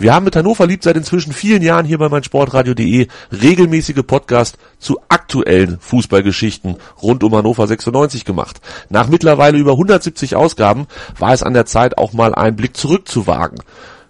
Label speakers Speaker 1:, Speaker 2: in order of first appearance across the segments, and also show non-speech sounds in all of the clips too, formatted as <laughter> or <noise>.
Speaker 1: Wir haben mit Hannover liebt seit inzwischen vielen Jahren hier bei meinsportradio.de regelmäßige Podcast zu aktuellen Fußballgeschichten rund um Hannover 96 gemacht. Nach mittlerweile über 170 Ausgaben war es an der Zeit auch mal einen Blick zurückzuwagen.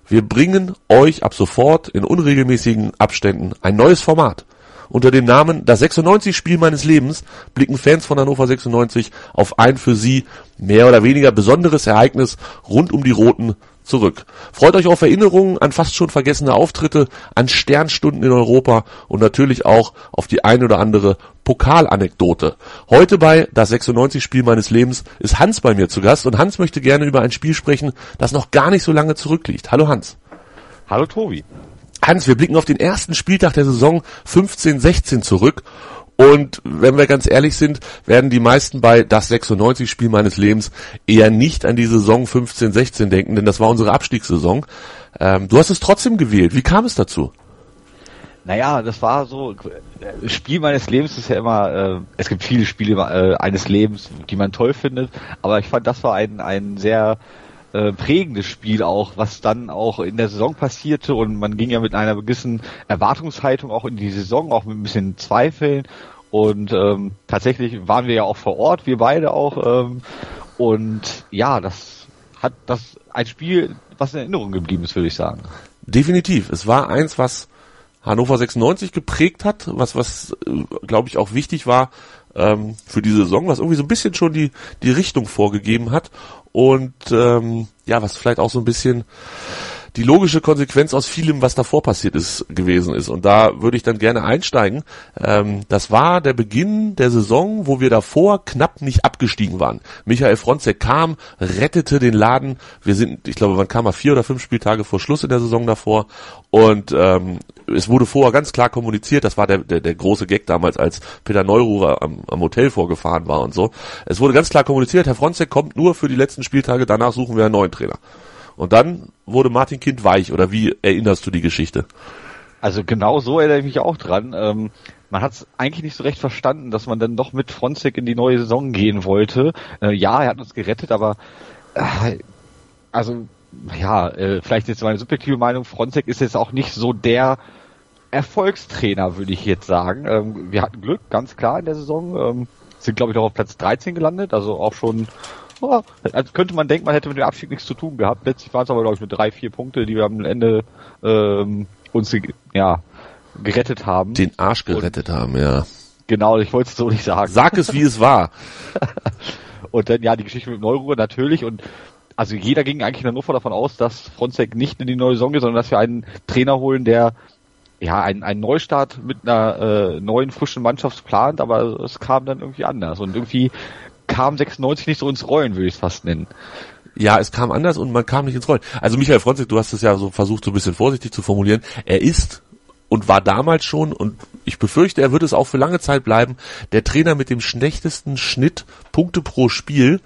Speaker 1: Wir bringen euch ab sofort in unregelmäßigen Abständen ein neues Format. Unter dem Namen Das 96 Spiel meines Lebens blicken Fans von Hannover 96 auf ein für sie mehr oder weniger besonderes Ereignis rund um die Roten zurück. Freut euch auf Erinnerungen an fast schon vergessene Auftritte, an Sternstunden in Europa und natürlich auch auf die ein oder andere Pokalanekdote. Heute bei das 96 Spiel meines Lebens ist Hans bei mir zu Gast und Hans möchte gerne über ein Spiel sprechen, das noch gar nicht so lange zurückliegt. Hallo Hans.
Speaker 2: Hallo Tobi.
Speaker 1: Hans, wir blicken auf den ersten Spieltag der Saison 15-16 zurück und wenn wir ganz ehrlich sind, werden die meisten bei das 96 Spiel meines Lebens eher nicht an die Saison 15-16 denken, denn das war unsere Abstiegssaison. Ähm, du hast es trotzdem gewählt. Wie kam es dazu?
Speaker 2: Naja, das war so, Spiel meines Lebens ist ja immer, äh, es gibt viele Spiele äh, eines Lebens, die man toll findet, aber ich fand, das war ein, ein sehr äh, prägendes Spiel auch, was dann auch in der Saison passierte und man ging ja mit einer gewissen Erwartungshaltung auch in die Saison, auch mit ein bisschen Zweifeln und ähm, tatsächlich waren wir ja auch vor Ort, wir beide auch ähm, und ja, das hat das ein Spiel, was in Erinnerung geblieben ist, würde ich sagen.
Speaker 1: Definitiv. Es war eins, was Hannover 96 geprägt hat, was, was, äh, glaube ich, auch wichtig war ähm, für die Saison, was irgendwie so ein bisschen schon die, die Richtung vorgegeben hat. Und ähm, ja, was vielleicht auch so ein bisschen die logische Konsequenz aus vielem, was davor passiert ist, gewesen ist. Und da würde ich dann gerne einsteigen. Ähm, das war der Beginn der Saison, wo wir davor knapp nicht abgestiegen waren. Michael Fronzek kam, rettete den Laden. Wir sind, ich glaube, wann kam er? Vier oder fünf Spieltage vor Schluss in der Saison davor. Und ähm, es wurde vorher ganz klar kommuniziert, das war der, der, der große Gag damals, als Peter Neururer am, am Hotel vorgefahren war und so. Es wurde ganz klar kommuniziert, Herr Fronzek kommt nur für die letzten Spieltage, danach suchen wir einen neuen Trainer. Und dann wurde Martin Kind weich, oder wie erinnerst du die Geschichte?
Speaker 2: Also genau so erinnere ich mich auch dran. Ähm, man hat es eigentlich nicht so recht verstanden, dass man dann doch mit Fronzek in die neue Saison gehen wollte. Äh, ja, er hat uns gerettet, aber äh, also ja, äh, vielleicht jetzt meine subjektive Meinung, Fronzek ist jetzt auch nicht so der Erfolgstrainer, würde ich jetzt sagen. Ähm, wir hatten Glück, ganz klar in der Saison. Ähm, sind, glaube ich, noch auf Platz 13 gelandet, also auch schon oh, <laughs> also könnte man denken, man hätte mit dem Abstieg nichts zu tun gehabt. Letztlich waren es aber, glaube ich, mit drei, vier Punkte, die wir am Ende ähm, uns ja, gerettet haben.
Speaker 1: Den Arsch gerettet Und, haben, ja.
Speaker 2: Genau, ich wollte es so nicht sagen.
Speaker 1: Sag es, wie es war. <laughs>
Speaker 2: und dann, ja, die Geschichte mit Neuruhe natürlich und also jeder ging eigentlich in Hannover davon aus, dass Fronzek nicht in die neue Saison geht, sondern dass wir einen Trainer holen, der ja einen, einen Neustart mit einer äh, neuen frischen Mannschaft plant, aber es kam dann irgendwie anders und irgendwie kam 96 nicht so ins Rollen, würde ich es fast nennen.
Speaker 1: Ja, es kam anders und man kam nicht ins Rollen. Also Michael Fronzek, du hast es ja so versucht, so ein bisschen vorsichtig zu formulieren. Er ist und war damals schon und ich befürchte, er wird es auch für lange Zeit bleiben, der Trainer mit dem schlechtesten Schnitt Punkte pro Spiel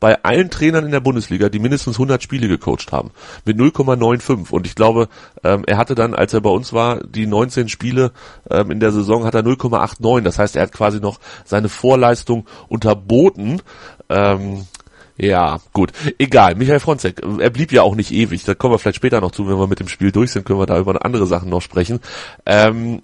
Speaker 1: bei allen Trainern in der Bundesliga, die mindestens 100 Spiele gecoacht haben, mit 0,95. Und ich glaube, ähm, er hatte dann, als er bei uns war, die 19 Spiele ähm, in der Saison, hat er 0,89. Das heißt, er hat quasi noch seine Vorleistung unterboten. Ähm, ja, gut. Egal. Michael Fronzek, er blieb ja auch nicht ewig. Da kommen wir vielleicht später noch zu, wenn wir mit dem Spiel durch sind, können wir da über andere Sachen noch sprechen. Ähm,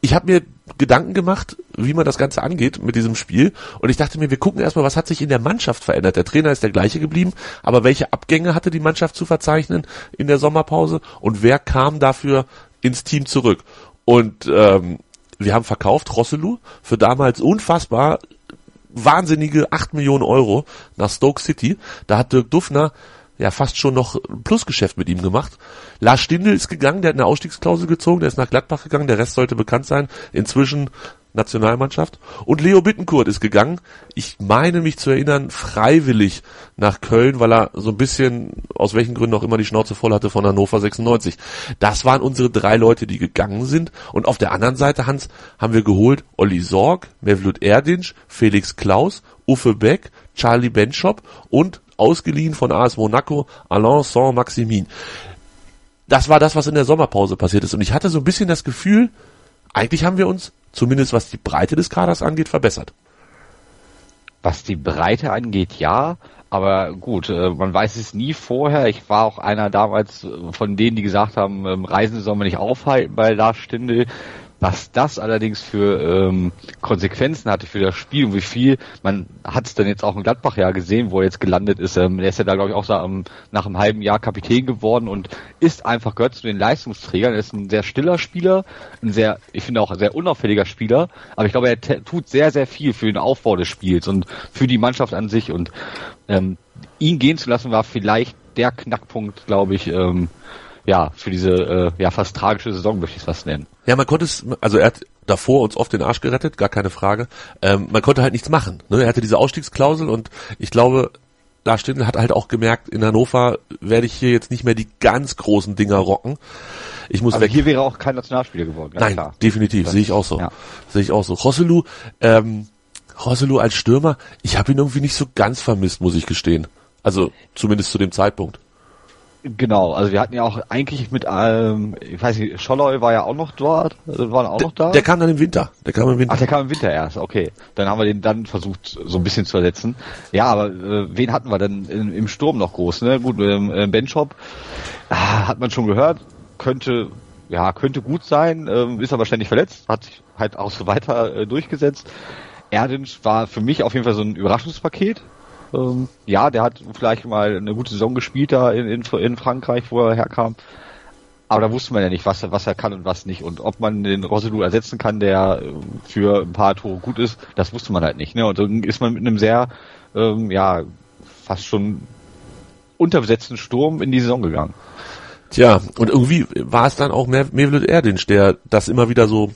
Speaker 1: ich habe mir Gedanken gemacht, wie man das Ganze angeht mit diesem Spiel. Und ich dachte mir, wir gucken erstmal, was hat sich in der Mannschaft verändert. Der Trainer ist der gleiche geblieben, aber welche Abgänge hatte die Mannschaft zu verzeichnen in der Sommerpause und wer kam dafür ins Team zurück? Und ähm, wir haben verkauft Rosselu für damals unfassbar wahnsinnige 8 Millionen Euro nach Stoke City. Da hat Dirk Duffner ja fast schon noch Plusgeschäft mit ihm gemacht. Lars Stindl ist gegangen, der hat eine Ausstiegsklausel gezogen, der ist nach Gladbach gegangen, der Rest sollte bekannt sein. Inzwischen Nationalmannschaft. Und Leo Bittenkurt ist gegangen. Ich meine mich zu erinnern, freiwillig nach Köln, weil er so ein bisschen, aus welchen Gründen auch immer, die Schnauze voll hatte von Hannover 96. Das waren unsere drei Leute, die gegangen sind. Und auf der anderen Seite, Hans, haben wir geholt Olli Sorg, Mevlut Erdinsch, Felix Klaus, Uffe Beck, Charlie Benchop und ausgeliehen von AS Monaco Alain Saint-Maximin. Das war das, was in der Sommerpause passiert ist. Und ich hatte so ein bisschen das Gefühl, eigentlich haben wir uns, zumindest was die Breite des Kaders angeht, verbessert.
Speaker 2: Was die Breite angeht, ja. Aber gut, äh, man weiß es nie vorher. Ich war auch einer damals von denen, die gesagt haben, ähm, Reisen soll man nicht aufhalten bei Lars Stindl. Was das allerdings für ähm, Konsequenzen hatte für das Spiel und wie viel, man hat es dann jetzt auch in Gladbach ja gesehen, wo er jetzt gelandet ist. Ähm, der ist ja da, glaube ich, auch so, nach einem halben Jahr Kapitän geworden und ist einfach, gehört zu den Leistungsträgern. Er ist ein sehr stiller Spieler, ein sehr, ich finde auch ein sehr unauffälliger Spieler, aber ich glaube, er tut sehr, sehr viel für den Aufbau des Spiels und für die Mannschaft an sich und ähm, ihn gehen zu lassen war vielleicht der Knackpunkt, glaube ich, ähm, ja, für diese äh, ja fast tragische Saison möchte ich es fast nennen.
Speaker 1: Ja, man konnte es, also er hat davor uns oft den Arsch gerettet, gar keine Frage. Ähm, man konnte halt nichts machen. Ne? Er hatte diese Ausstiegsklausel und ich glaube, Lars Stindl hat halt auch gemerkt, in Hannover werde ich hier jetzt nicht mehr die ganz großen Dinger rocken. Ich muss
Speaker 2: Aber weg. hier wäre auch kein Nationalspieler geworden.
Speaker 1: Nein, klar. definitiv, sehe ich auch so. Ja. Sehe ich auch so. Rosselu, ähm, Rosselu als Stürmer, ich habe ihn irgendwie nicht so ganz vermisst, muss ich gestehen. Also zumindest zu dem Zeitpunkt.
Speaker 2: Genau, also wir hatten ja auch eigentlich mit, ähm, ich weiß nicht, Scholloy war ja auch noch dort, also waren auch
Speaker 1: der,
Speaker 2: noch da.
Speaker 1: Der kam dann im Winter. Der kam im Winter.
Speaker 2: Ach, der kam im Winter erst, okay. Dann haben wir den dann versucht, so ein bisschen zu ersetzen. Ja, aber äh, wen hatten wir denn im, im Sturm noch groß, ne? Gut, ähm, äh, Benchop, ah, hat man schon gehört, könnte, ja, könnte gut sein, ähm, ist aber ständig verletzt, hat sich halt auch so weiter äh, durchgesetzt. Erdinch war für mich auf jeden Fall so ein Überraschungspaket, ähm, ja, der hat vielleicht mal eine gute Saison gespielt da in, in, in Frankreich, wo er herkam. Aber da wusste man ja nicht, was, was er kann und was nicht. Und ob man den Rosselu ersetzen kann, der äh, für ein paar Tore gut ist, das wusste man halt nicht. Ne? Und dann ist man mit einem sehr, ähm, ja, fast schon unterbesetzten Sturm in die Saison gegangen.
Speaker 1: Tja, und irgendwie war es dann auch Mevlut Erdinch, der das immer wieder so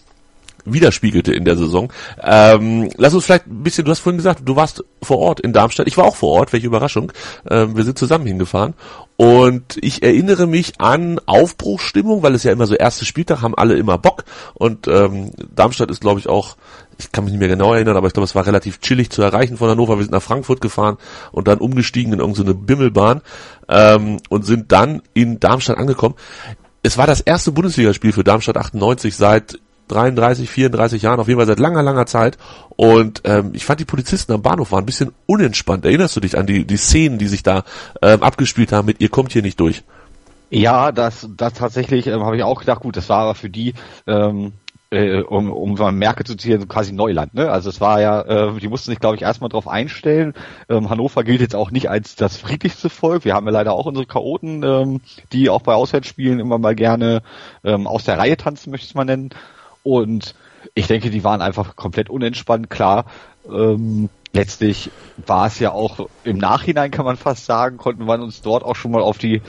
Speaker 1: widerspiegelte in der Saison. Ähm, lass uns vielleicht ein bisschen, du hast vorhin gesagt, du warst vor Ort in Darmstadt. Ich war auch vor Ort, welche Überraschung. Ähm, wir sind zusammen hingefahren. Und ich erinnere mich an Aufbruchstimmung, weil es ja immer so erste Spieltag haben alle immer Bock. Und ähm, Darmstadt ist, glaube ich, auch, ich kann mich nicht mehr genau erinnern, aber ich glaube, es war relativ chillig zu erreichen von Hannover. Wir sind nach Frankfurt gefahren und dann umgestiegen in irgendeine Bimmelbahn ähm, und sind dann in Darmstadt angekommen. Es war das erste Bundesligaspiel für Darmstadt 98 seit 33, 34 Jahren, auf jeden Fall seit langer, langer Zeit. Und ähm, ich fand die Polizisten am Bahnhof waren ein bisschen unentspannt. Erinnerst du dich an die, die Szenen, die sich da ähm, abgespielt haben mit ihr kommt hier nicht durch?
Speaker 2: Ja, das, das tatsächlich ähm, habe ich auch gedacht, gut, das war aber für die, ähm, äh, um, um mal Merke zu ziehen, quasi Neuland. Ne? Also es war ja, äh, die mussten sich, glaube ich, erstmal darauf einstellen. Ähm, Hannover gilt jetzt auch nicht als das friedlichste Volk. Wir haben ja leider auch unsere Chaoten, ähm, die auch bei Auswärtsspielen immer mal gerne ähm, aus der Reihe tanzen, möchte ich es mal nennen. Und ich denke, die waren einfach komplett unentspannt. Klar, ähm, letztlich war es ja auch im Nachhinein, kann man fast sagen, konnten wir uns dort auch schon mal auf die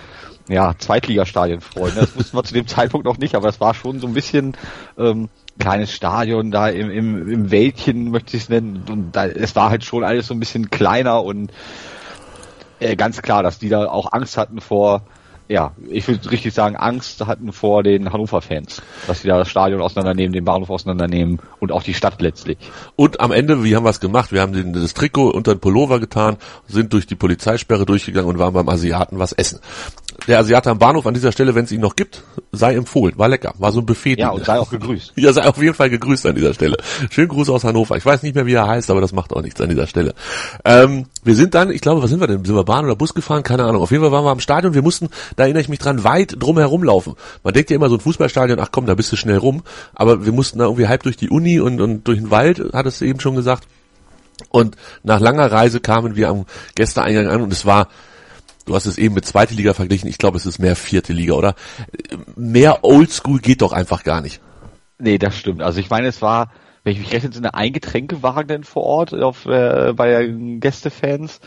Speaker 2: ja, Zweitligastadien freuen. Das wussten wir zu dem Zeitpunkt noch nicht, aber es war schon so ein bisschen ähm, kleines Stadion da im, im, im Wäldchen, möchte ich es nennen. Und da, es war halt schon alles so ein bisschen kleiner und äh, ganz klar, dass die da auch Angst hatten vor ja, ich würde richtig sagen, Angst hatten vor den Hannover-Fans, dass sie da das Stadion auseinandernehmen, den Bahnhof auseinandernehmen und auch die Stadt letztlich.
Speaker 1: Und am Ende, wie haben wir es gemacht? Wir haben den, das Trikot unter den Pullover getan, sind durch die Polizeisperre durchgegangen und waren beim Asiaten was essen der Asiate am Bahnhof an dieser Stelle, wenn es ihn noch gibt, sei empfohlen. War lecker. War so ein Buffet.
Speaker 2: Ja, und sei auch gegrüßt. <laughs>
Speaker 1: ja, sei auf jeden Fall gegrüßt an dieser Stelle. Schönen Gruß aus Hannover. Ich weiß nicht mehr, wie er heißt, aber das macht auch nichts an dieser Stelle. Ähm, wir sind dann, ich glaube, was sind wir denn? Sind wir Bahn oder Bus gefahren? Keine Ahnung. Auf jeden Fall waren wir am Stadion. Wir mussten, da erinnere ich mich dran, weit drum herum laufen. Man denkt ja immer so ein Fußballstadion, ach komm, da bist du schnell rum. Aber wir mussten da irgendwie halb durch die Uni und, und durch den Wald, hat es eben schon gesagt. Und nach langer Reise kamen wir am Gästeeingang an und es war Du hast es eben mit zweite Liga verglichen. Ich glaube, es ist mehr vierte Liga, oder? Mehr Oldschool geht doch einfach gar nicht.
Speaker 2: Nee, das stimmt. Also ich meine, es war, wenn ich mich recht entsinne, ein Getränkewagen vor Ort auf, äh, bei Gästefans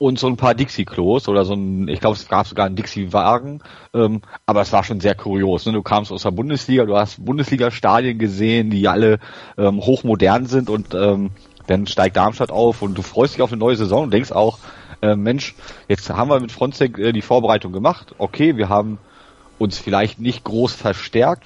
Speaker 2: und so ein paar Dixie-Klos oder so ein, ich glaube, es gab sogar einen Dixie-Wagen, ähm, aber es war schon sehr kurios. Ne? Du kamst aus der Bundesliga, du hast Bundesliga-Stadien gesehen, die alle ähm, hochmodern sind und ähm, dann steigt Darmstadt auf und du freust dich auf eine neue Saison und denkst auch, äh, Mensch, jetzt haben wir mit Fronzek äh, die Vorbereitung gemacht. Okay, wir haben uns vielleicht nicht groß verstärkt,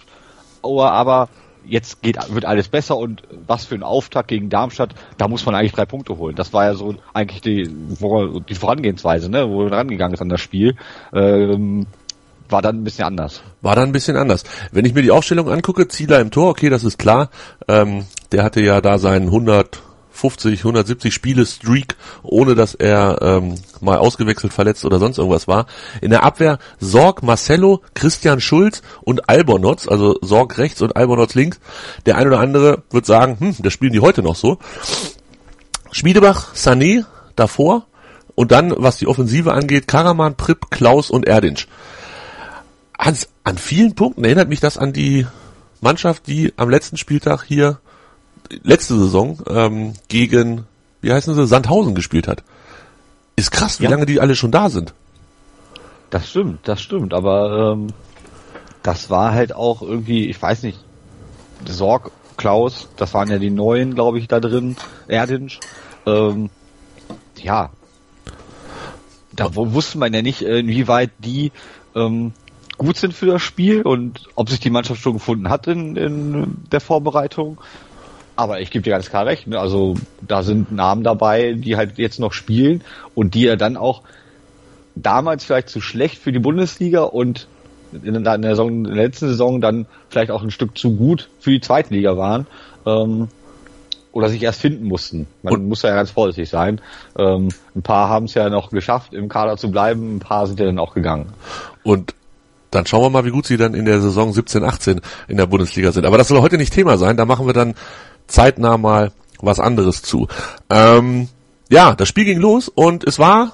Speaker 2: aber, aber jetzt geht, wird alles besser und was für ein Auftakt gegen Darmstadt, da muss man eigentlich drei Punkte holen. Das war ja so eigentlich die, die Vorangehensweise, ne, wo man rangegangen ist an das Spiel. Ähm, war dann ein bisschen anders.
Speaker 1: War dann ein bisschen anders. Wenn ich mir die Aufstellung angucke, Zieler im Tor, okay, das ist klar. Ähm, der hatte ja da seinen 100 150, 170 Spiele Streak, ohne dass er ähm, mal ausgewechselt, verletzt oder sonst irgendwas war. In der Abwehr Sorg, Marcello, Christian Schulz und Albonotz, also Sorg rechts und Albonotz links. Der ein oder andere wird sagen, hm, das spielen die heute noch so. Schmiedebach, Sané davor und dann, was die Offensive angeht, Karaman, Pripp, Klaus und Erdinch. Hans, an vielen Punkten erinnert mich das an die Mannschaft, die am letzten Spieltag hier letzte Saison ähm, gegen, wie heißen sie, Sandhausen gespielt hat. Ist krass, wie ja. lange die alle schon da sind.
Speaker 2: Das stimmt, das stimmt, aber ähm, das war halt auch irgendwie, ich weiß nicht, Sorg, Klaus, das waren ja die neuen, glaube ich, da drin, Erdinsch. Ähm, ja, da wusste man ja nicht, inwieweit die ähm, gut sind für das Spiel und ob sich die Mannschaft schon gefunden hat in, in der Vorbereitung. Aber ich gebe dir ganz klar recht. Ne? Also da sind Namen dabei, die halt jetzt noch spielen und die ja dann auch damals vielleicht zu schlecht für die Bundesliga und in der, Saison, in der letzten Saison dann vielleicht auch ein Stück zu gut für die Zweitliga waren. Ähm, oder sich erst finden mussten. Man und muss ja ganz vorsichtig sein. Ähm, ein paar haben es ja noch geschafft, im Kader zu bleiben, ein paar sind ja dann auch gegangen.
Speaker 1: Und dann schauen wir mal, wie gut sie dann in der Saison 17, 18 in der Bundesliga sind. Aber das soll heute nicht Thema sein. Da machen wir dann zeitnah mal was anderes zu. Ähm, ja, das Spiel ging los und es war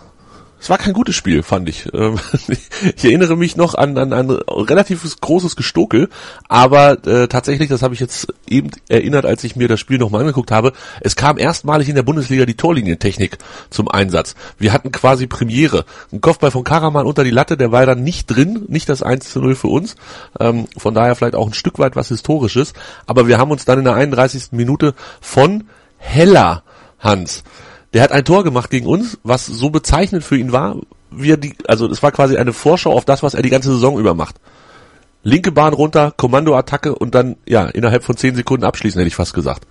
Speaker 1: es war kein gutes Spiel, fand ich. Ähm, <laughs> ich erinnere mich noch an, an ein relativ großes Gestokel, aber äh, tatsächlich, das habe ich jetzt eben erinnert, als ich mir das Spiel nochmal angeguckt habe, es kam erstmalig in der Bundesliga die Torlinientechnik zum Einsatz. Wir hatten quasi Premiere. Ein Kopfball von Karaman unter die Latte, der war dann nicht drin, nicht das 1 zu 0 für uns. Ähm, von daher vielleicht auch ein Stück weit was Historisches. Aber wir haben uns dann in der 31. Minute von Heller Hans der hat ein Tor gemacht gegen uns, was so bezeichnend für ihn war, wie er die, also es war quasi eine Vorschau auf das, was er die ganze Saison über macht. Linke Bahn runter, Kommandoattacke und dann, ja, innerhalb von zehn Sekunden abschließen, hätte ich fast gesagt.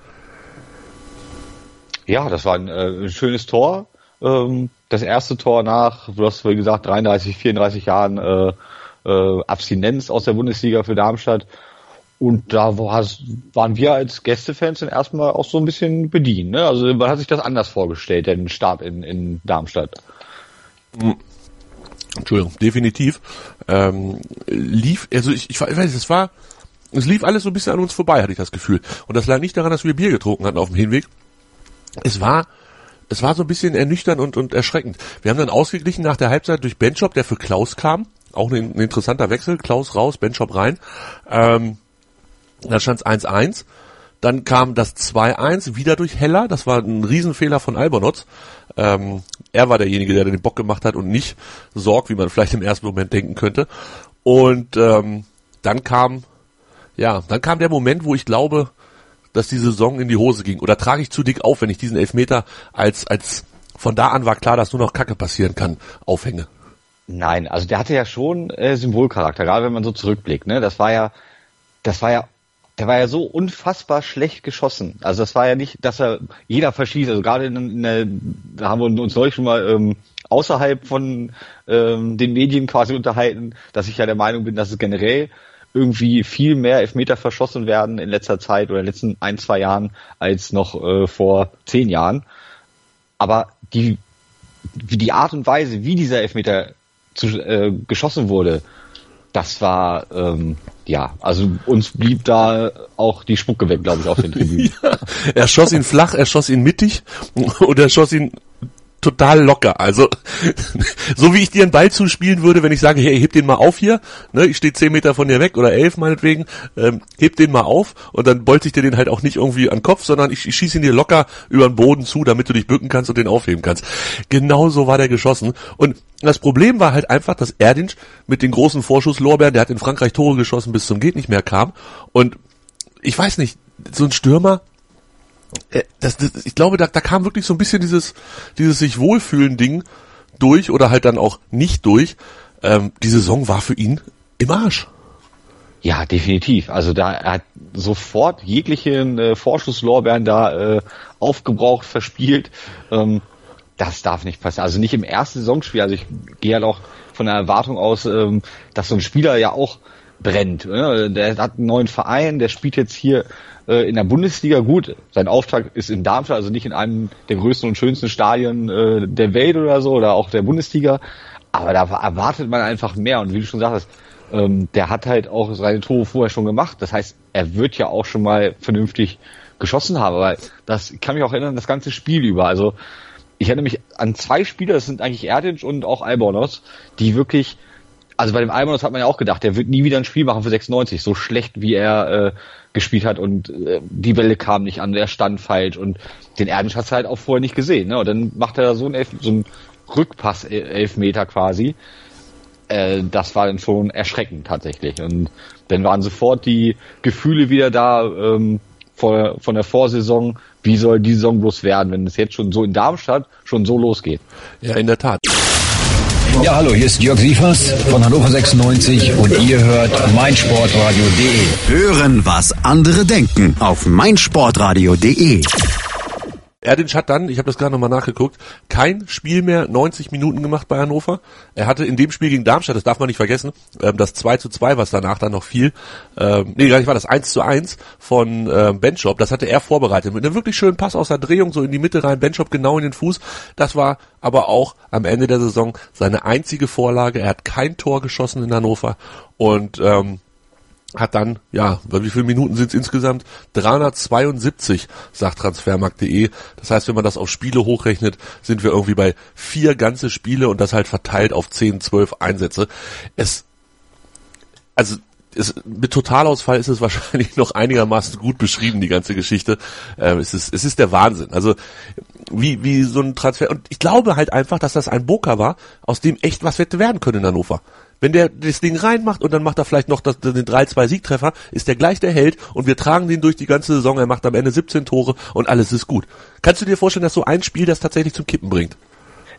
Speaker 2: Ja, das war ein, äh, ein schönes Tor. Ähm, das erste Tor nach, du hast gesagt, 33, 34 Jahren äh, äh, Abstinenz aus der Bundesliga für Darmstadt. Und da waren wir als Gästefans dann erstmal auch so ein bisschen bedient. Ne? Also man hat sich das anders vorgestellt, den Start in, in Darmstadt.
Speaker 1: Hm. Entschuldigung, definitiv. Ähm, lief, also ich, ich weiß, es war, es lief alles so ein bisschen an uns vorbei, hatte ich das Gefühl. Und das lag nicht daran, dass wir Bier getrunken hatten auf dem Hinweg. Es war, es war so ein bisschen ernüchternd und, und erschreckend. Wir haben dann ausgeglichen nach der Halbzeit durch Benchop, der für Klaus kam. Auch ein, ein interessanter Wechsel. Klaus raus, Benchop rein. Ähm, da stand es 1-1. Dann kam das 2-1 wieder durch Heller. Das war ein Riesenfehler von Albonotz. Ähm, er war derjenige, der den Bock gemacht hat und nicht Sorg, wie man vielleicht im ersten Moment denken könnte. Und ähm, dann kam, ja, dann kam der Moment, wo ich glaube, dass die Saison in die Hose ging. Oder trage ich zu dick auf, wenn ich diesen Elfmeter als, als von da an war klar, dass nur noch Kacke passieren kann, aufhänge.
Speaker 2: Nein, also der hatte ja schon äh, Symbolcharakter, gerade wenn man so zurückblickt. Ne? Das war ja, das war ja der war ja so unfassbar schlecht geschossen. Also das war ja nicht, dass er jeder verschießt. Also gerade in, in der, da haben wir uns neulich schon mal ähm, außerhalb von ähm, den Medien quasi unterhalten, dass ich ja der Meinung bin, dass es generell irgendwie viel mehr Elfmeter verschossen werden in letzter Zeit oder in den letzten ein, zwei Jahren als noch äh, vor zehn Jahren. Aber die, die Art und Weise, wie dieser Elfmeter zu, äh, geschossen wurde, das war ähm, ja, also uns blieb da auch die Spucke weg, glaube ich, auf den Tribünen. <laughs>
Speaker 1: ja, er schoss ihn flach, er schoss ihn mittig <laughs> und er schoss ihn total locker. Also <laughs> so wie ich dir einen Ball zuspielen würde, wenn ich sage, hey, heb den mal auf hier, ne, ich stehe zehn Meter von dir weg oder elf meinetwegen, ähm, heb den mal auf und dann bolze ich dir den halt auch nicht irgendwie an den Kopf, sondern ich, ich schieße ihn dir locker über den Boden zu, damit du dich bücken kannst und den aufheben kannst. Genau so war der geschossen. Und das Problem war halt einfach, dass Erdinch mit den großen Vorschusslorbeeren, der hat in Frankreich Tore geschossen, bis zum geht nicht mehr kam. Und ich weiß nicht, so ein Stürmer, das, das, ich glaube, da, da kam wirklich so ein bisschen dieses, dieses sich wohlfühlen Ding durch oder halt dann auch nicht durch. Ähm, die Saison war für ihn im Arsch.
Speaker 2: Ja, definitiv. Also da er hat sofort jeglichen äh, Vorschusslorbeeren da äh, aufgebraucht, verspielt. Ähm, das darf nicht passieren. Also nicht im ersten Saisonspiel. Also ich gehe halt auch von der Erwartung aus, ähm, dass so ein Spieler ja auch brennt. Ne? Der hat einen neuen Verein, der spielt jetzt hier äh, in der Bundesliga gut. Sein Auftrag ist in Darmstadt, also nicht in einem der größten und schönsten Stadien äh, der Welt oder so oder auch der Bundesliga. Aber da erwartet man einfach mehr. Und wie du schon sagst, ähm, der hat halt auch seine Tore vorher schon gemacht. Das heißt, er wird ja auch schon mal vernünftig geschossen haben. Weil das kann mich auch erinnern, das ganze Spiel über. Also ich erinnere mich an zwei Spieler, das sind eigentlich Erdic und auch Albornoz, die wirklich also bei dem Albonos hat man ja auch gedacht, der wird nie wieder ein Spiel machen für 96, so schlecht wie er äh, gespielt hat und äh, die Bälle kamen nicht an, der stand falsch und den Erdnisch hat halt auch vorher nicht gesehen. Ne? Und dann macht er da so einen, Elf so einen Rückpass äh, Elfmeter quasi. Äh, das war dann schon erschreckend tatsächlich. Und dann waren sofort die Gefühle wieder da ähm, vor, von der Vorsaison, wie soll die Saison bloß werden, wenn es jetzt schon so in Darmstadt schon so losgeht.
Speaker 1: Ja, in der Tat.
Speaker 3: Ja, hallo, hier ist Jörg Sievers von Hannover 96 und ihr hört meinsportradio.de.
Speaker 4: Hören, was andere denken auf meinsportradio.de.
Speaker 1: Erdinch hat dann, ich habe das gerade nochmal nachgeguckt, kein Spiel mehr 90 Minuten gemacht bei Hannover. Er hatte in dem Spiel gegen Darmstadt, das darf man nicht vergessen, ähm, das 2 zu 2, was danach dann noch fiel, ähm, nee, gar nicht war das 1 zu 1 von ähm, Benchop, das hatte er vorbereitet mit einem wirklich schönen Pass aus der Drehung, so in die Mitte rein, Benchop genau in den Fuß. Das war aber auch am Ende der Saison seine einzige Vorlage. Er hat kein Tor geschossen in Hannover und ähm, hat dann, ja, wie viele Minuten sind es insgesamt? 372, sagt transfermarkt.de. Das heißt, wenn man das auf Spiele hochrechnet, sind wir irgendwie bei vier ganze Spiele und das halt verteilt auf 10, 12 Einsätze. Es, also, es, mit Totalausfall ist es <laughs> wahrscheinlich noch einigermaßen gut beschrieben, die ganze Geschichte. Ähm, es, ist, es ist der Wahnsinn. Also, wie, wie so ein Transfer. Und ich glaube halt einfach, dass das ein Boker war, aus dem echt was hätte werden können in Hannover. Wenn der das Ding reinmacht und dann macht er vielleicht noch das, den 3-2 Siegtreffer, ist der gleich der Held und wir tragen den durch die ganze Saison. Er macht am Ende 17 Tore und alles ist gut. Kannst du dir vorstellen, dass so ein Spiel das tatsächlich zum Kippen bringt?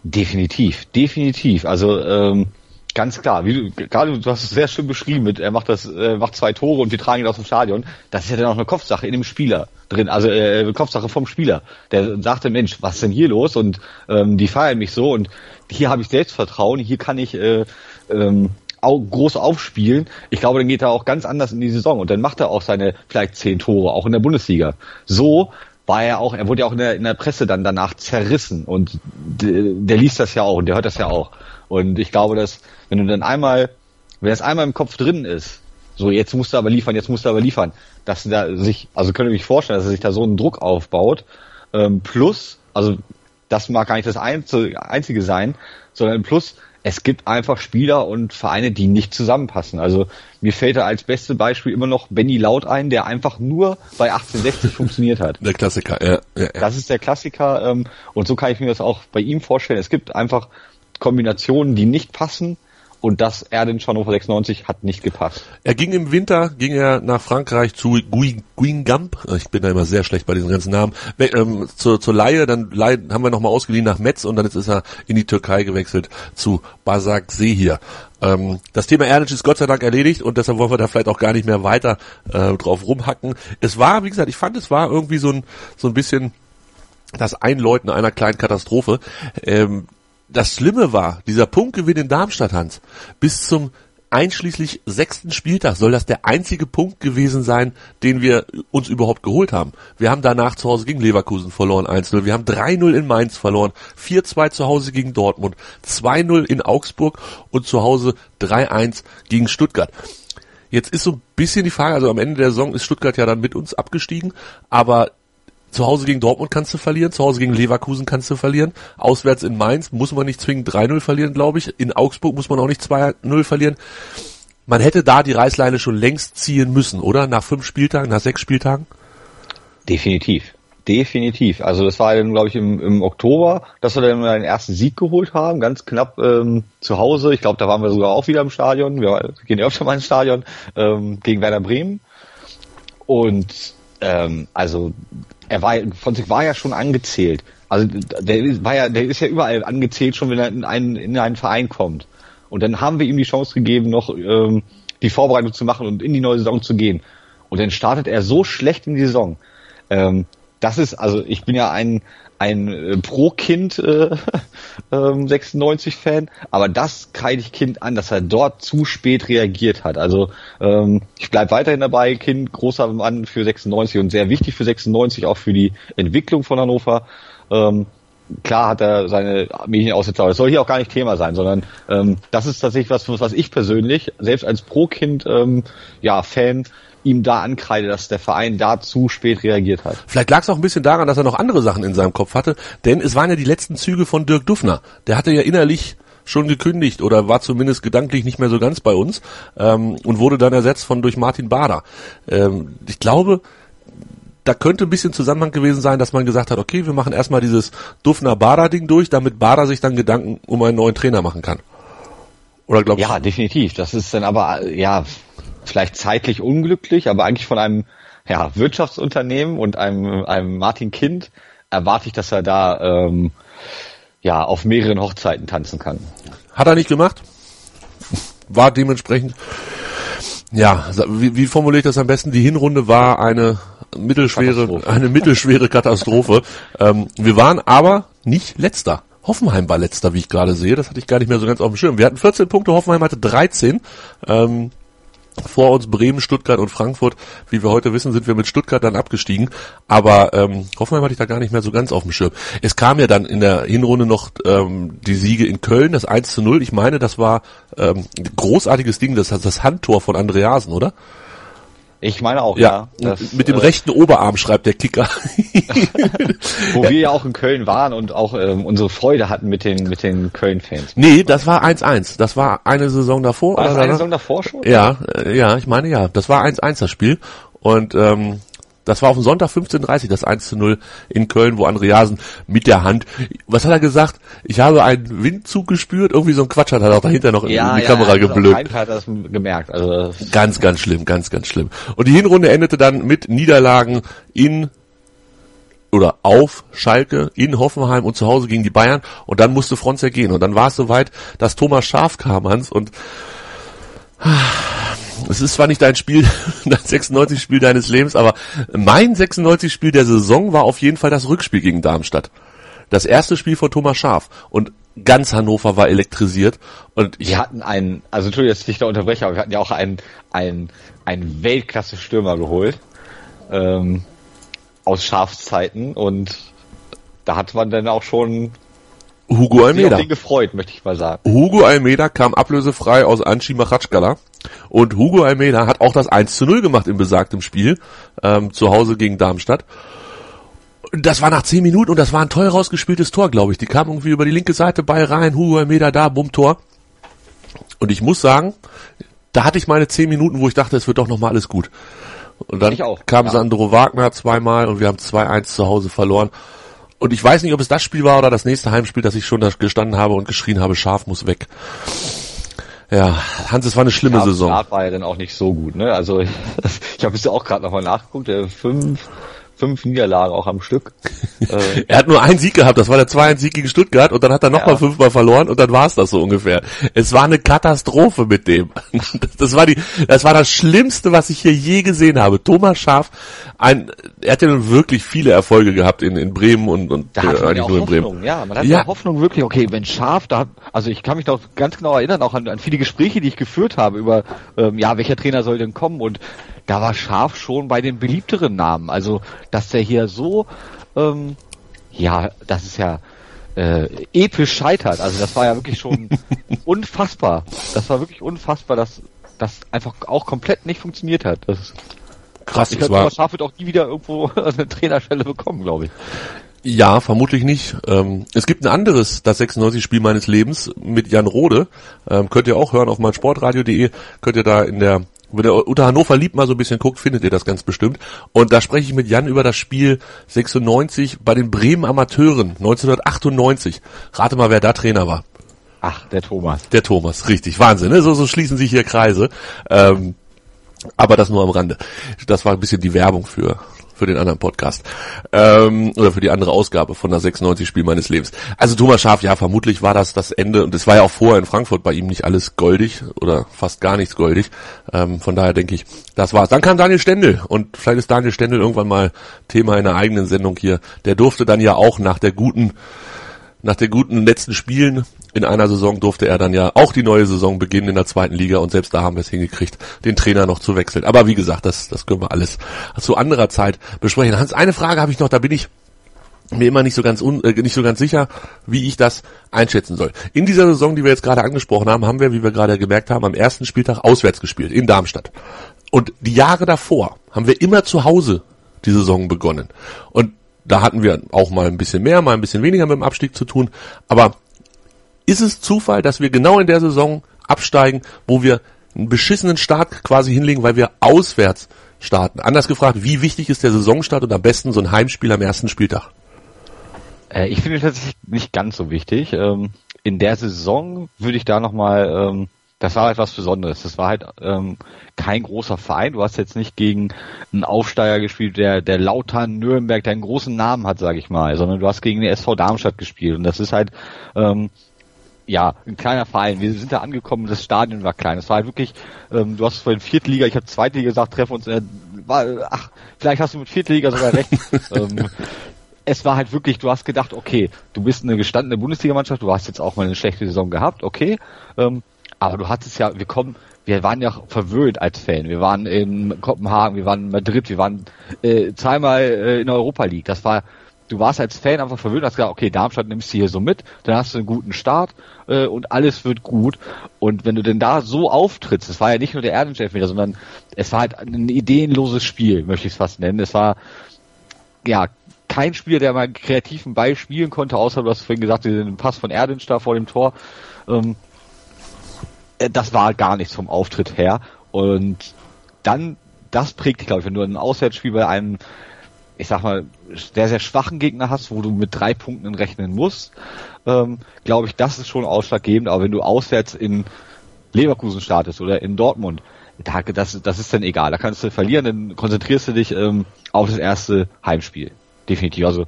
Speaker 2: Definitiv, definitiv. Also ähm, ganz klar, wie du gerade du hast es sehr schön beschrieben mit, er macht das, äh, macht zwei Tore und wir tragen ihn aus dem Stadion. Das ist ja dann auch eine Kopfsache in dem Spieler drin, also äh, Kopfsache vom Spieler. Der sagte, Mensch, was ist denn hier los? Und ähm, die feiern mich so und hier habe ich Selbstvertrauen, hier kann ich äh, ähm, groß aufspielen. Ich glaube, dann geht er auch ganz anders in die Saison und dann macht er auch seine vielleicht zehn Tore, auch in der Bundesliga. So war er auch, er wurde ja auch in der, in der Presse dann danach zerrissen und der, der liest das ja auch und der hört das ja auch. Und ich glaube, dass wenn du dann einmal, wenn das einmal im Kopf drin ist, so jetzt musst du aber liefern, jetzt musst du aber liefern, dass da sich, also könnt ihr mich vorstellen, dass er sich da so einen Druck aufbaut, ähm, plus, also das mag gar nicht das Einzige sein, sondern plus, es gibt einfach Spieler und Vereine, die nicht zusammenpassen. Also mir fällt da als beste Beispiel immer noch Benny Laut ein, der einfach nur bei 1860 <laughs> funktioniert hat.
Speaker 1: Der Klassiker, ja. ja, ja.
Speaker 2: Das ist der Klassiker ähm, und so kann ich mir das auch bei ihm vorstellen. Es gibt einfach Kombinationen, die nicht passen und das Erdin Hannover 96 hat nicht gepasst.
Speaker 1: Er ging im Winter, ging er nach Frankreich zu Guingamp. Ich bin da immer sehr schlecht bei diesen ganzen Namen. Ähm, zur, zur Laie, dann Laie, haben wir nochmal ausgeliehen nach Metz und dann ist er in die Türkei gewechselt zu Basak Sehir. Ähm, das Thema Erdinch ist Gott sei Dank erledigt und deshalb wollen wir da vielleicht auch gar nicht mehr weiter äh, drauf rumhacken. Es war, wie gesagt, ich fand, es war irgendwie so ein, so ein bisschen das Einläuten einer kleinen Katastrophe. Ähm, das Schlimme war, dieser Punktgewinn in Darmstadt, Hans, bis zum einschließlich sechsten Spieltag soll das der einzige Punkt gewesen sein, den wir uns überhaupt geholt haben. Wir haben danach zu Hause gegen Leverkusen verloren 1-0, wir haben 3-0 in Mainz verloren, 4-2 zu Hause gegen Dortmund, 2-0 in Augsburg und zu Hause 3-1 gegen Stuttgart. Jetzt ist so ein bisschen die Frage, also am Ende der Saison ist Stuttgart ja dann mit uns abgestiegen, aber Zu Hause gegen Dortmund kannst du verlieren, zu Hause gegen Leverkusen kannst du verlieren, auswärts in Mainz muss man nicht zwingend 3-0 verlieren, glaube ich, in Augsburg muss man auch nicht 2-0 verlieren. Man hätte da die Reißleine schon längst ziehen müssen, oder? Nach fünf Spieltagen, nach sechs Spieltagen?
Speaker 2: Definitiv. Definitiv. Also das war dann, glaube ich, im, im Oktober, dass wir dann den ersten Sieg geholt haben, ganz knapp ähm, zu Hause. Ich glaube, da waren wir sogar auch wieder im Stadion. Wir gehen ja öfter mal ins Stadion ähm, gegen Werder Bremen. Und ähm, also er war sich war ja schon angezählt. Also der war ja, der ist ja überall angezählt, schon wenn er in einen, in einen Verein kommt. Und dann haben wir ihm die Chance gegeben, noch ähm, die Vorbereitung zu machen und in die neue Saison zu gehen. Und dann startet er so schlecht in die Saison. Ähm, das ist, also ich bin ja ein, ein äh, Pro-Kind äh, <laughs> ähm, 96-Fan, aber das kreide ich Kind an, dass er dort zu spät reagiert hat. Also ähm, ich bleib weiterhin dabei, Kind, großer Mann für 96 und sehr wichtig für 96, auch für die Entwicklung von Hannover. Ähm, klar hat er seine Medienaussetzer, aber das soll hier auch gar nicht Thema sein, sondern ähm, das ist tatsächlich was, was ich persönlich, selbst als Pro-Kind, ähm, ja, Fan, ihm da ankreide, dass der Verein da zu spät reagiert hat.
Speaker 1: Vielleicht lag es auch ein bisschen daran, dass er noch andere Sachen in seinem Kopf hatte, denn es waren ja die letzten Züge von Dirk Duffner. Der hatte ja innerlich schon gekündigt oder war zumindest gedanklich nicht mehr so ganz bei uns ähm, und wurde dann ersetzt von durch Martin Bader. Ähm, ich glaube, da könnte ein bisschen Zusammenhang gewesen sein, dass man gesagt hat, okay, wir machen erstmal dieses Duffner-Bader-Ding durch, damit Bader sich dann Gedanken um einen neuen Trainer machen kann.
Speaker 2: Oder glaubst Ja, definitiv. Das ist dann aber, ja, vielleicht zeitlich unglücklich, aber eigentlich von einem ja, Wirtschaftsunternehmen und einem, einem Martin Kind erwarte ich, dass er da ähm, ja auf mehreren Hochzeiten tanzen kann.
Speaker 1: Hat er nicht gemacht? War dementsprechend ja, wie, wie formuliere ich das am besten? Die Hinrunde war eine mittelschwere, eine mittelschwere Katastrophe. ähm, wir waren aber nicht letzter. Hoffenheim war letzter, wie ich gerade sehe. Das hatte ich gar nicht mehr so ganz auf dem Schirm. Wir hatten 14 Punkte, Hoffenheim hatte 13. Ähm, vor uns Bremen, Stuttgart und Frankfurt. Wie wir heute wissen, sind wir mit Stuttgart dann abgestiegen. Aber ähm, Hoffenheim hatte ich da gar nicht mehr so ganz auf dem Schirm. Es kam ja dann in der Hinrunde noch ähm, die Siege in Köln, das 1 zu 0. Ich meine, das war ähm, ein großartiges Ding, das, das Handtor von Andreasen, oder?
Speaker 2: Ich meine auch,
Speaker 1: ja. ja das, mit dem äh, rechten Oberarm schreibt der Kicker. <laughs>
Speaker 2: Wo wir ja auch in Köln waren und auch ähm, unsere Freude hatten mit den mit den Köln-Fans.
Speaker 1: Nee, das war 1-1. Das war eine Saison davor.
Speaker 2: War das eine Saison davor schon?
Speaker 1: Ja, äh, ja, ich meine ja. Das war 1-1 das Spiel. Und ähm, das war auf dem Sonntag 15.30 das 1 zu 0 in Köln, wo Andreasen mit der Hand, was hat er gesagt? Ich habe einen Windzug gespürt, irgendwie so ein Quatsch hat er auch dahinter noch
Speaker 2: ja,
Speaker 1: in die
Speaker 2: ja,
Speaker 1: Kamera
Speaker 2: ja,
Speaker 1: geblökt.
Speaker 2: Hat das gemerkt. Also
Speaker 1: ganz, ganz schlimm, ganz, ganz schlimm. Und die Hinrunde endete dann mit Niederlagen in oder auf Schalke, in Hoffenheim und zu Hause gegen die Bayern und dann musste Fronzek gehen und dann war es soweit, dass Thomas Schaf kam, Hans, und es ist zwar nicht dein Spiel, <laughs> dein 96 Spiel deines Lebens, aber mein 96 Spiel der Saison war auf jeden Fall das Rückspiel gegen Darmstadt. Das erste Spiel von Thomas Schaf. Und ganz Hannover war elektrisiert. Und
Speaker 2: wir hatten einen, also Entschuldigung, dass ich dich da unterbreche, aber wir hatten ja auch einen, einen, einen Weltklasse-Stürmer geholt, ähm, aus Schafszeiten und da hat man dann auch schon
Speaker 1: Hugo Almeida.
Speaker 2: Sich gefreut, möchte ich mal sagen.
Speaker 1: Hugo Almeida kam ablösefrei aus Anchi Machatschkala und Hugo Almeida hat auch das 1 zu 0 gemacht im besagtem Spiel, ähm, zu Hause gegen Darmstadt. Das war nach 10 Minuten und das war ein toll rausgespieltes Tor, glaube ich. Die kam irgendwie über die linke Seite bei rein, Hugo Almeida da, bumm, Tor. Und ich muss sagen, da hatte ich meine 10 Minuten, wo ich dachte, es wird doch nochmal alles gut. Und dann kam ja. Sandro Wagner zweimal und wir haben 2-1 zu Hause verloren. Und ich weiß nicht, ob es das Spiel war oder das nächste Heimspiel, dass ich schon da gestanden habe und geschrien habe, Schaf muss weg. Ja, Hans, es war eine schlimme
Speaker 2: ja,
Speaker 1: Saison.
Speaker 2: Schaf war ja dann auch nicht so gut, ne? Also <laughs> ich habe es ja auch gerade nochmal nachgeguckt, der fünf fünf Niederlagen auch am Stück. <laughs>
Speaker 1: Äh, er hat nur einen Sieg gehabt, das war der 2-1-Sieg gegen Stuttgart und dann hat er nochmal ja. fünfmal verloren und dann war es das so ungefähr. Es war eine Katastrophe mit dem. <laughs> Das war die, das war das Schlimmste, was ich hier je gesehen habe. Thomas Schaf, ein, er hat ja nun wirklich viele Erfolge gehabt in, in Bremen und, und
Speaker 2: da äh, eigentlich nur in Bremen. Ja, man hat ja. Hoffnung wirklich, okay, wenn Schaf da, also ich kann mich noch ganz genau erinnern, auch an, an viele Gespräche, die ich geführt habe über, ähm, ja, welcher Trainer soll denn kommen und da war Scharf schon bei den beliebteren Namen. Also, dass der hier so, ähm, ja, das ist ja äh, episch scheitert. Also das war ja wirklich schon <laughs> unfassbar. Das war wirklich unfassbar, dass das einfach auch komplett nicht funktioniert hat. Das
Speaker 1: Krass,
Speaker 2: Ich glaube, Thomas Schaaf wird auch nie wieder irgendwo <laughs> eine Trainerstelle bekommen, glaube ich.
Speaker 1: Ja, vermutlich nicht. Ähm, es gibt ein anderes, das 96-Spiel meines Lebens mit Jan Rode. Ähm, könnt ihr auch hören auf meinsportradio.de. Könnt ihr da in der, wenn ihr unter Hannover liebt mal so ein bisschen guckt, findet ihr das ganz bestimmt. Und da spreche ich mit Jan über das Spiel 96 bei den Bremen Amateuren 1998. Rate mal, wer da Trainer war.
Speaker 2: Ach, der Thomas.
Speaker 1: Der Thomas, richtig. Wahnsinn, ne? So, so schließen sich hier Kreise. Ähm, aber das nur am Rande. Das war ein bisschen die Werbung für für den anderen Podcast ähm, oder für die andere Ausgabe von der 96 Spiel meines Lebens. Also Thomas Schaaf, ja, vermutlich war das das Ende und es war ja auch vorher in Frankfurt bei ihm nicht alles goldig oder fast gar nichts goldig. Ähm, von daher denke ich, das war's. Dann kam Daniel Stendel und vielleicht ist Daniel Stendel irgendwann mal Thema in einer eigenen Sendung hier. Der durfte dann ja auch nach der guten nach den guten letzten Spielen in einer Saison durfte er dann ja auch die neue Saison beginnen in der zweiten Liga und selbst da haben wir es hingekriegt, den Trainer noch zu wechseln. Aber wie gesagt, das, das können wir alles zu anderer Zeit besprechen. Hans, eine Frage habe ich noch, da bin ich mir immer nicht so ganz un, äh, nicht so ganz sicher, wie ich das einschätzen soll. In dieser Saison, die wir jetzt gerade angesprochen haben, haben wir, wie wir gerade gemerkt haben, am ersten Spieltag auswärts gespielt in Darmstadt. Und die Jahre davor haben wir immer zu Hause die Saison begonnen. Und da hatten wir auch mal ein bisschen mehr, mal ein bisschen weniger mit dem Abstieg zu tun. Aber ist es Zufall, dass wir genau in der Saison absteigen, wo wir einen beschissenen Start quasi hinlegen, weil wir auswärts starten? Anders gefragt, wie wichtig ist der Saisonstart und am besten so ein Heimspiel am ersten Spieltag?
Speaker 2: Äh, ich finde tatsächlich nicht ganz so wichtig. Ähm, in der Saison würde ich da nochmal, ähm, das war etwas Besonderes. Das war halt ähm, kein großer Verein. Du hast jetzt nicht gegen einen Aufsteiger gespielt, der, der Lautern Nürnberg, der einen großen Namen hat, sage ich mal, sondern du hast gegen den SV Darmstadt gespielt. Und das ist halt, ähm, ja, ein kleiner Verein. Wir sind da angekommen, das Stadion war klein. Es war halt wirklich, ähm, du hast vorhin Viertliga, ich habe Zweitliga gesagt, treffen uns, äh, war, ach, vielleicht hast du mit Viertliga sogar recht. <laughs> ähm, es war halt wirklich, du hast gedacht, okay, du bist eine gestandene Bundesligamannschaft, du hast jetzt auch mal eine schlechte Saison gehabt, okay, ähm, aber du hattest ja, wir kommen, wir waren ja verwöhnt als Fan. Wir waren in Kopenhagen, wir waren in Madrid, wir waren äh, zweimal äh, in Europa League. Das war, du warst als Fan einfach verwöhnt, hast gesagt, okay, Darmstadt nimmst du hier so mit, dann hast du einen guten Start äh, und alles wird gut. Und wenn du denn da so auftrittst, es war ja nicht nur der Erdenchef-Meter, sondern es war halt ein ideenloses Spiel, möchte ich es fast nennen. Es war ja kein Spieler, der mal kreativen Ball spielen konnte, außer du hast vorhin gesagt, den Pass von Erdinch da vor dem Tor. Ähm, äh, das war gar nichts vom Auftritt her. Und dann, das prägt glaube ich, wenn du ein Auswärtsspiel bei einem, ich sag mal, sehr, sehr schwachen Gegner hast, wo du mit drei Punkten rechnen musst, ähm, glaube ich, das ist schon ausschlaggebend. Aber wenn du auswärts in Leverkusen startest oder in Dortmund, da, das, das ist dann egal. Da kannst du verlieren, dann konzentrierst du dich ähm, auf das erste Heimspiel. Definitiv. Also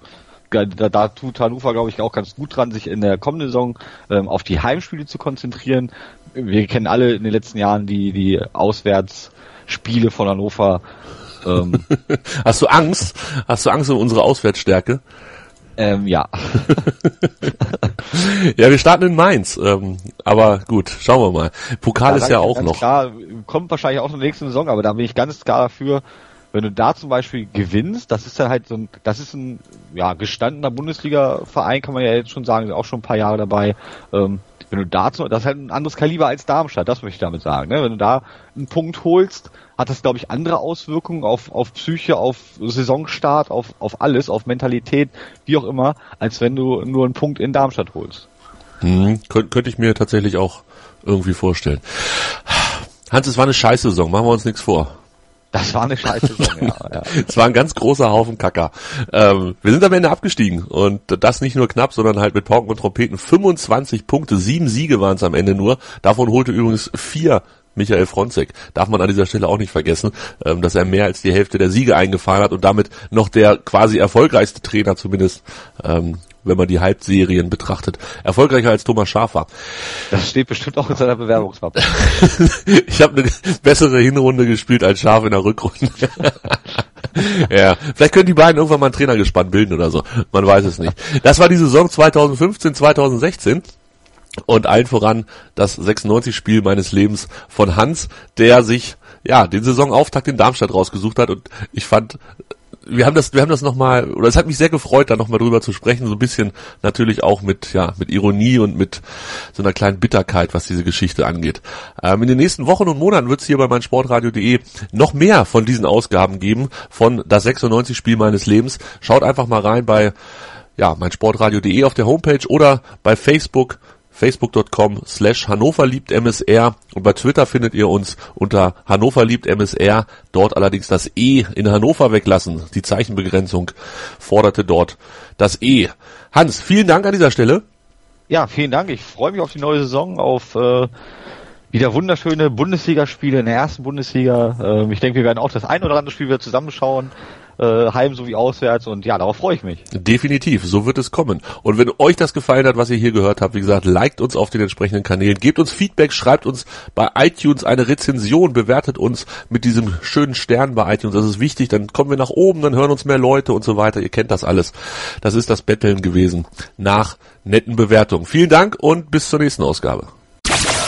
Speaker 2: da, da tut Hannover, glaube ich, auch ganz gut dran, sich in der kommenden Saison ähm, auf die Heimspiele zu konzentrieren. Wir kennen alle in den letzten Jahren die, die Auswärtsspiele von Hannover. Ähm, <laughs>
Speaker 1: Hast du Angst? Hast du Angst um unsere Auswärtsstärke?
Speaker 2: ähm, ja. <laughs>
Speaker 1: Ja, wir starten in Mainz. Ähm, aber gut, schauen wir mal. Pokal
Speaker 2: Da
Speaker 1: ist ja auch noch.
Speaker 2: Klar, kommt wahrscheinlich auch in der nächsten Saison, aber da bin ich ganz klar dafür, wenn du da zum Beispiel gewinnst, das ist dann halt so ein, das ist ein ja, gestandener Bundesliga-Verein, kann man ja jetzt schon sagen, auch schon ein paar Jahre dabei. Ähm, wenn du da zum, das ist halt ein anderes Kaliber als Darmstadt, das möchte ich damit sagen. Ne? Wenn du da einen Punkt holst, hat das, glaube ich, andere Auswirkungen auf, auf Psyche, auf Saisonstart, auf, auf alles, auf Mentalität, wie auch immer, als wenn du nur einen Punkt in Darmstadt holst.
Speaker 1: Hm, könnte könnte ich mir tatsächlich auch irgendwie vorstellen. Hans, es war eine scheiße Saison, machen wir uns nichts vor.
Speaker 2: Das war eine scheiße Saison, ja. ja. <laughs>
Speaker 1: Es war ein ganz großer Haufen Kacker. Ähm, wir sind am Ende abgestiegen und das nicht nur knapp, sondern halt mit Pauken und Trompeten. 25 Punkte, sieben Siege waren es am Ende nur. Davon holte übrigens vier Michael Fronzek. Darf man an dieser Stelle auch nicht vergessen, ähm, dass er mehr als die Hälfte der Siege eingefahren hat und damit noch der quasi erfolgreichste Trainer zumindest, ähm, wenn man die Halbserien betrachtet, erfolgreicher als Thomas Schaaf war.
Speaker 2: Das steht bestimmt auch in seiner Bewerbungsmappe. <laughs>
Speaker 1: ich habe eine bessere Hinrunde gespielt als Schaf in der Rückrunde. <laughs> ja, vielleicht können die beiden irgendwann mal ein Trainergespann bilden oder so. Man weiß es nicht. Das war die Saison 2015, 2016. Und allen voran das 96-Spiel meines Lebens von Hans, der sich ja den Saisonauftakt in Darmstadt rausgesucht hat. Und ich fand wir haben das, wir haben das nochmal, oder es hat mich sehr gefreut, da nochmal drüber zu sprechen, so ein bisschen natürlich auch mit, ja, mit Ironie und mit so einer kleinen Bitterkeit, was diese Geschichte angeht. Ähm, in den nächsten Wochen und Monaten wird es hier bei meinsportradio.de noch mehr von diesen Ausgaben geben, von das 96 Spiel meines Lebens. Schaut einfach mal rein bei, ja, meinsportradio.de auf der Homepage oder bei Facebook facebook.com slash Hannover liebt MSR und bei Twitter findet ihr uns unter Hannover liebt MSR, dort allerdings das E in Hannover weglassen. Die Zeichenbegrenzung forderte dort das E. Hans, vielen Dank an dieser Stelle.
Speaker 2: Ja, vielen Dank. Ich freue mich auf die neue Saison, auf äh, wieder wunderschöne Bundesligaspiele in der ersten Bundesliga. Äh, ich denke, wir werden auch das ein oder andere Spiel wieder zusammenschauen äh, heim sowie auswärts und ja, darauf freue ich mich.
Speaker 1: Definitiv, so wird es kommen. Und wenn euch das gefallen hat, was ihr hier gehört habt, wie gesagt, liked uns auf den entsprechenden Kanälen, gebt uns Feedback, schreibt uns bei iTunes eine Rezension, bewertet uns mit diesem schönen Stern bei iTunes. Das ist wichtig, dann kommen wir nach oben, dann hören uns mehr Leute und so weiter. Ihr kennt das alles. Das ist das Betteln gewesen nach netten Bewertungen. Vielen Dank und bis zur nächsten Ausgabe.